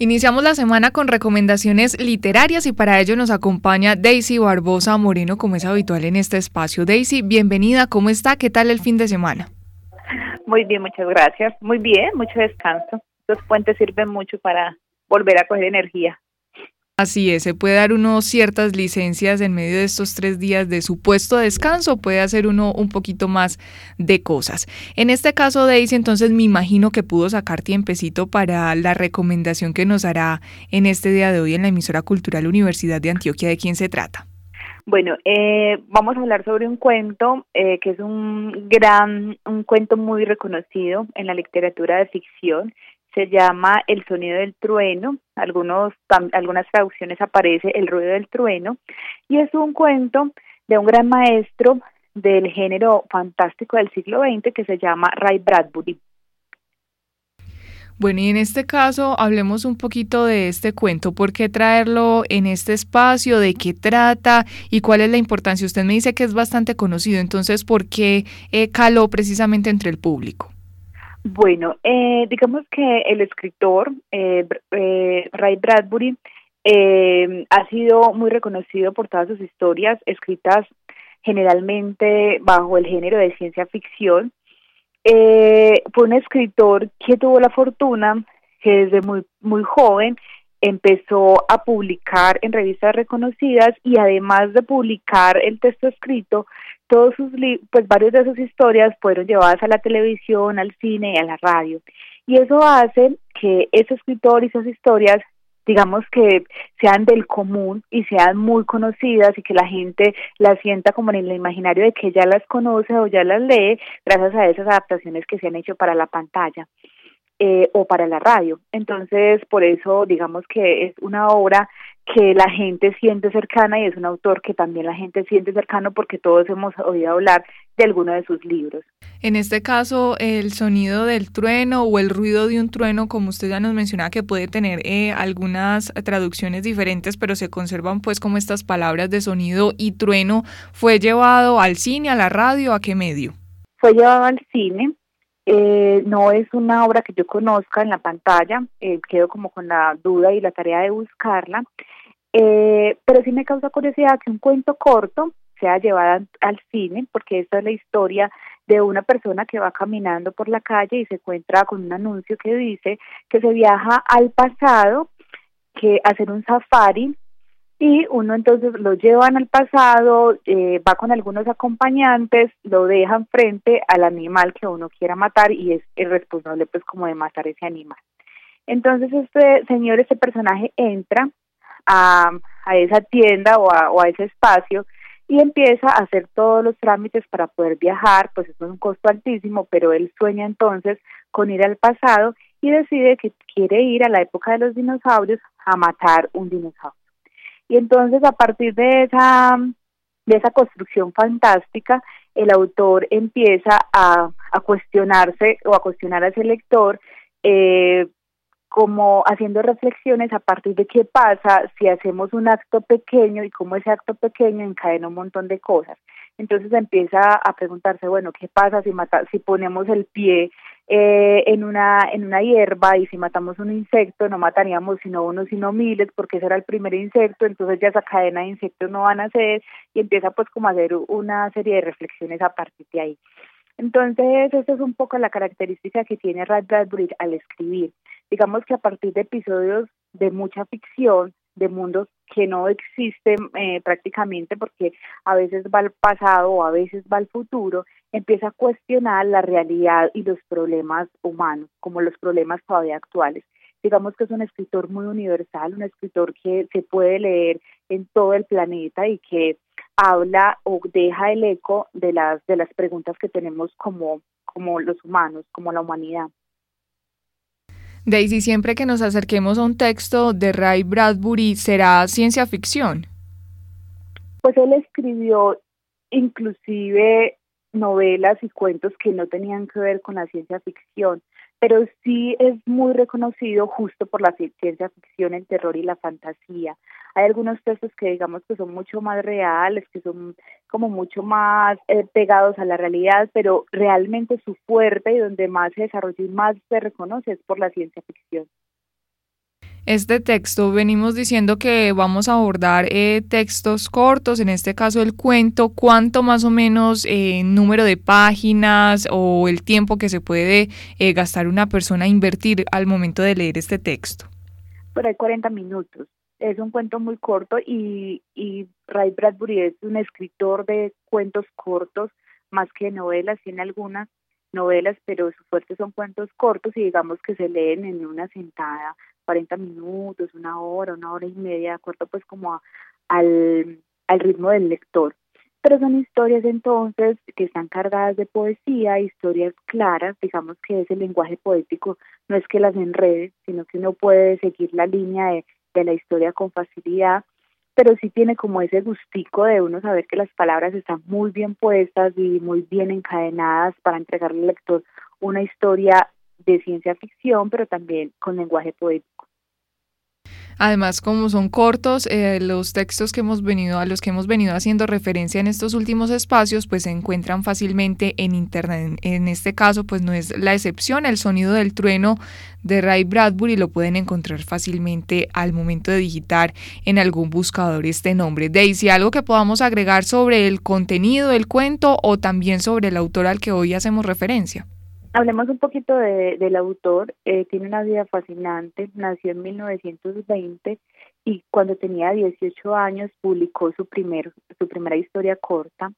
Iniciamos la semana con recomendaciones literarias y para ello nos acompaña Daisy Barbosa Moreno, como es habitual en este espacio. Daisy, bienvenida, ¿cómo está? ¿Qué tal el fin de semana? Muy bien, muchas gracias. Muy bien, mucho descanso. Los puentes sirven mucho para volver a coger energía. Así es, se puede dar uno ciertas licencias en medio de estos tres días de supuesto descanso, puede hacer uno un poquito más de cosas. En este caso, Daisy, entonces me imagino que pudo sacar tiempecito para la recomendación que nos hará en este día de hoy en la emisora cultural Universidad de Antioquia. ¿De quién se trata? Bueno, eh, vamos a hablar sobre un cuento eh, que es un gran, un cuento muy reconocido en la literatura de ficción. Se llama El sonido del trueno, algunos algunas traducciones aparece El ruido del trueno. Y es un cuento de un gran maestro del género fantástico del siglo XX que se llama Ray Bradbury. Bueno, y en este caso hablemos un poquito de este cuento. ¿Por qué traerlo en este espacio? ¿De qué trata? ¿Y cuál es la importancia? Usted me dice que es bastante conocido, entonces, ¿por qué eh, caló precisamente entre el público? Bueno, eh, digamos que el escritor eh, eh, Ray Bradbury ha sido muy reconocido por todas sus historias escritas generalmente bajo el género de ciencia ficción. Fue un escritor que tuvo la fortuna que desde muy, muy joven empezó a publicar en revistas reconocidas y además de publicar el texto escrito, todos sus pues varios de sus historias fueron llevadas a la televisión, al cine y a la radio. Y eso hace que ese escritor y esas historias digamos que sean del común y sean muy conocidas y que la gente las sienta como en el imaginario de que ya las conoce o ya las lee gracias a esas adaptaciones que se han hecho para la pantalla. Eh, o para la radio. Entonces, por eso digamos que es una obra que la gente siente cercana y es un autor que también la gente siente cercano porque todos hemos oído hablar de alguno de sus libros. En este caso, el sonido del trueno o el ruido de un trueno, como usted ya nos mencionaba, que puede tener eh, algunas traducciones diferentes, pero se conservan pues como estas palabras de sonido y trueno, ¿fue llevado al cine, a la radio, a qué medio? Fue llevado al cine, eh, no es una obra que yo conozca en la pantalla, eh, quedo como con la duda y la tarea de buscarla, eh, pero sí me causa curiosidad que un cuento corto sea llevado al cine, porque esta es la historia de una persona que va caminando por la calle y se encuentra con un anuncio que dice que se viaja al pasado, que hacer un safari y uno entonces lo llevan al pasado, eh, va con algunos acompañantes, lo dejan frente al animal que uno quiera matar y es el responsable pues como de matar ese animal. Entonces este señor, este personaje entra a, esa tienda o a, o a ese espacio y empieza a hacer todos los trámites para poder viajar, pues es un costo altísimo, pero él sueña entonces con ir al pasado y decide que quiere ir a la época de los dinosaurios a matar un dinosaurio. Y entonces a partir de esa, de esa construcción fantástica, el autor empieza a, a cuestionarse o a cuestionar a ese lector eh, como haciendo reflexiones a partir de qué pasa si hacemos un acto pequeño y cómo ese acto pequeño encadena un montón de cosas. Entonces empieza a preguntarse, bueno, ¿qué pasa si, mata, si ponemos el pie eh, en, una, en una hierba y si matamos un insecto no mataríamos sino uno sino miles porque ese era el primer insecto, entonces ya esa cadena de insectos no van a ser y empieza pues como a hacer una serie de reflexiones a partir de ahí. Entonces, esa es un poco la característica que tiene Ray Bradbury al escribir. Digamos que a partir de episodios de mucha ficción, de mundos que no existen eh, prácticamente porque a veces va al pasado o a veces va al futuro, empieza a cuestionar la realidad y los problemas humanos, como los problemas todavía actuales. Digamos que es un escritor muy universal, un escritor que se puede leer en todo el planeta y que habla o deja el eco de las de las preguntas que tenemos como como los humanos, como la humanidad. Daisy, siempre que nos acerquemos a un texto de Ray Bradbury, ¿será ciencia ficción? Pues él escribió inclusive novelas y cuentos que no tenían que ver con la ciencia ficción pero sí es muy reconocido justo por la ciencia ficción, el terror y la fantasía. Hay algunos textos que digamos que son mucho más reales, que son como mucho más eh, pegados a la realidad, pero realmente su fuerte y donde más se desarrolla y más se reconoce es por la ciencia ficción. Este texto, venimos diciendo que vamos a abordar eh, textos cortos, en este caso el cuento, ¿cuánto más o menos eh, número de páginas o el tiempo que se puede eh, gastar una persona a invertir al momento de leer este texto? Por ahí 40 minutos. Es un cuento muy corto y, y Ray Bradbury es un escritor de cuentos cortos, más que novelas, tiene algunas novelas, pero su fuerte son cuentos cortos y digamos que se leen en una sentada 40 minutos, una hora, una hora y media, de acuerdo pues como al, al ritmo del lector. Pero son historias entonces que están cargadas de poesía, historias claras, digamos que ese lenguaje poético no es que las enrede, sino que uno puede seguir la línea de, de la historia con facilidad, pero sí tiene como ese gustico de uno saber que las palabras están muy bien puestas y muy bien encadenadas para entregarle al lector una historia de ciencia ficción, pero también con lenguaje poético. Además, como son cortos, eh, los textos que hemos venido a los que hemos venido haciendo referencia en estos últimos espacios, pues se encuentran fácilmente en internet. En este caso, pues no es la excepción. El sonido del trueno de Ray Bradbury lo pueden encontrar fácilmente al momento de digitar en algún buscador este nombre. Daisy, algo que podamos agregar sobre el contenido del cuento o también sobre el autor al que hoy hacemos referencia. Hablemos un poquito de, del autor. Eh, tiene una vida fascinante. Nació en 1920 y cuando tenía 18 años publicó su, primer, su primera historia corta.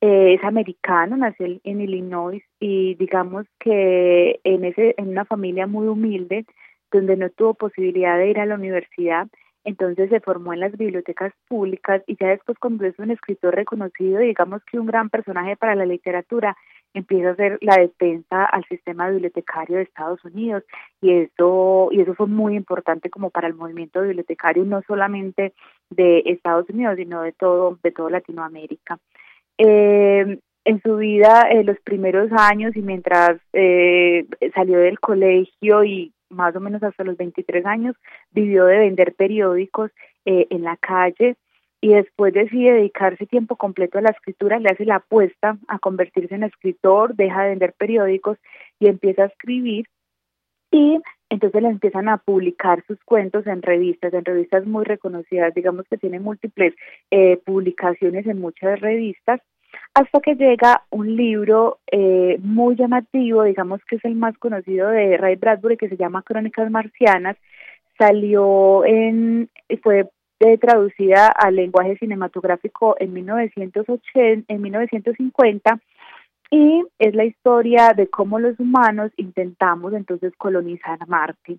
Eh, es americano, nació en Illinois y digamos que en, ese, en una familia muy humilde, donde no tuvo posibilidad de ir a la universidad, entonces se formó en las bibliotecas públicas y ya después cuando es un escritor reconocido, digamos que un gran personaje para la literatura, empieza a hacer la defensa al sistema bibliotecario de Estados Unidos y eso y eso fue muy importante como para el movimiento bibliotecario no solamente de Estados Unidos sino de todo de toda Latinoamérica. Eh, en su vida en los primeros años y mientras eh, salió del colegio y más o menos hasta los 23 años vivió de vender periódicos eh, en la calle y después decide dedicarse tiempo completo a la escritura, le hace la apuesta a convertirse en escritor, deja de vender periódicos y empieza a escribir. Y entonces le empiezan a publicar sus cuentos en revistas, en revistas muy reconocidas, digamos que tiene múltiples eh, publicaciones en muchas revistas, hasta que llega un libro eh, muy llamativo, digamos que es el más conocido de Ray Bradbury, que se llama Crónicas Marcianas, salió en, fue traducida al lenguaje cinematográfico en 1980, en 1950 y es la historia de cómo los humanos intentamos entonces colonizar Marte.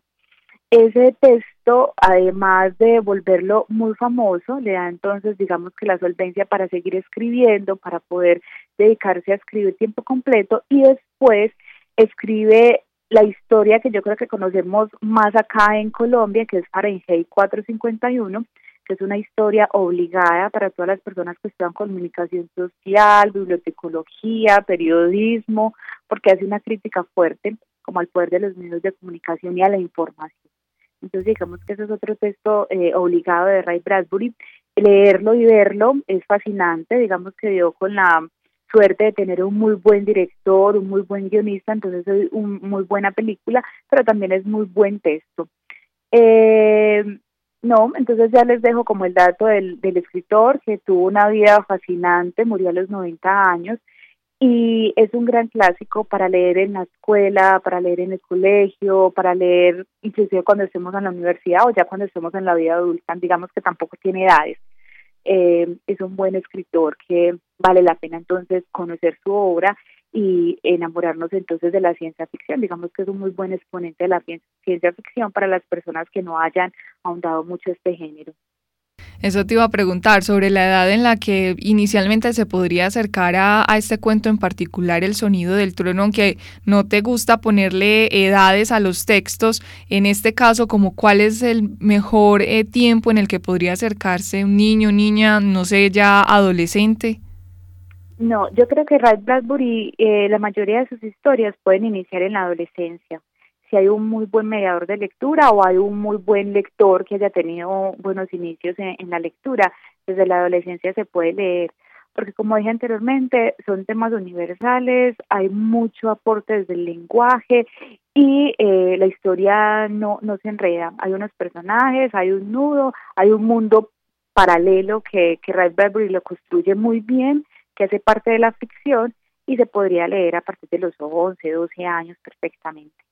Ese texto, además de volverlo muy famoso, le da entonces, digamos que la solvencia para seguir escribiendo, para poder dedicarse a escribir tiempo completo y después escribe la historia que yo creo que conocemos más acá en Colombia, que es Fahrenheit 451, que es una historia obligada para todas las personas que estudian comunicación social, bibliotecología, periodismo, porque hace una crítica fuerte como al poder de los medios de comunicación y a la información. Entonces digamos que ese es otro texto eh, obligado de Ray Bradbury. Leerlo y verlo es fascinante, digamos que dio con la suerte de tener un muy buen director, un muy buen guionista, entonces es una muy buena película, pero también es muy buen texto. Eh, no, entonces ya les dejo como el dato del, del escritor que tuvo una vida fascinante, murió a los 90 años y es un gran clásico para leer en la escuela, para leer en el colegio, para leer inclusive cuando estemos en la universidad o ya cuando estemos en la vida adulta, digamos que tampoco tiene edades. Eh, es un buen escritor que vale la pena entonces conocer su obra y enamorarnos entonces de la ciencia ficción. Digamos que es un muy buen exponente de la ciencia ficción para las personas que no hayan ahondado mucho este género. Eso te iba a preguntar sobre la edad en la que inicialmente se podría acercar a, este cuento en particular, el sonido del trueno, aunque no te gusta ponerle edades a los textos, en este caso, como cuál es el mejor eh, tiempo en el que podría acercarse un niño, niña, no sé, ya adolescente. No, yo creo que Ray Bradbury, eh, la mayoría de sus historias pueden iniciar en la adolescencia. Si hay un muy buen mediador de lectura o hay un muy buen lector que haya tenido buenos inicios en, la lectura, desde la adolescencia se puede leer. porque como dije anteriormente, son temas universales, hay mucho aporte desde el lenguaje y eh, la historia no, no se enreda. Hay unos personajes, hay un nudo, hay un mundo paralelo que, que Ray Bradbury lo construye muy bien, que hace parte de la ficción y se podría leer a partir de los 11, 12 años perfectamente.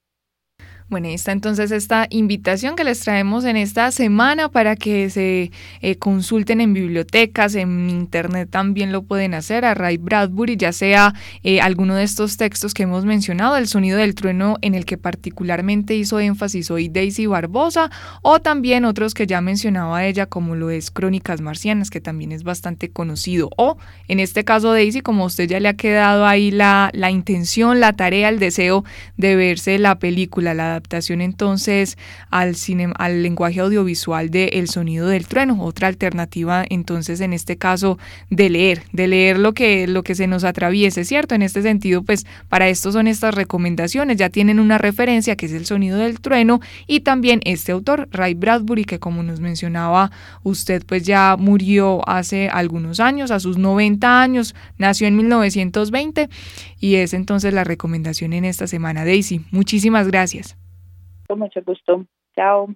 Bueno, ahí está entonces esta invitación que les traemos en esta semana para que se eh, consulten en bibliotecas, en internet también lo pueden hacer, a Ray Bradbury, ya sea eh, alguno de estos textos que hemos mencionado, El sonido del trueno en el que particularmente hizo énfasis hoy Daisy Barbosa, o también otros que ya mencionaba ella, como lo es Crónicas Marcianas, que también es bastante conocido, o en este caso Daisy, como usted ya le ha quedado ahí la, la intención, la tarea, el deseo de verse la película, la adaptación entonces al, al lenguaje audiovisual de El sonido del trueno, otra alternativa entonces en este caso de leer, de leer lo que, lo que se nos atraviese, ¿cierto? En este sentido, pues para esto son estas recomendaciones, ya tienen una referencia que es El sonido del trueno y también este autor, Ray Bradbury, que como nos mencionaba usted, pues ya murió hace algunos años, a sus 90 años, nació en 1920 y es entonces la recomendación en esta semana. Daisy, muchísimas gracias. Con mucho gusto. Chao.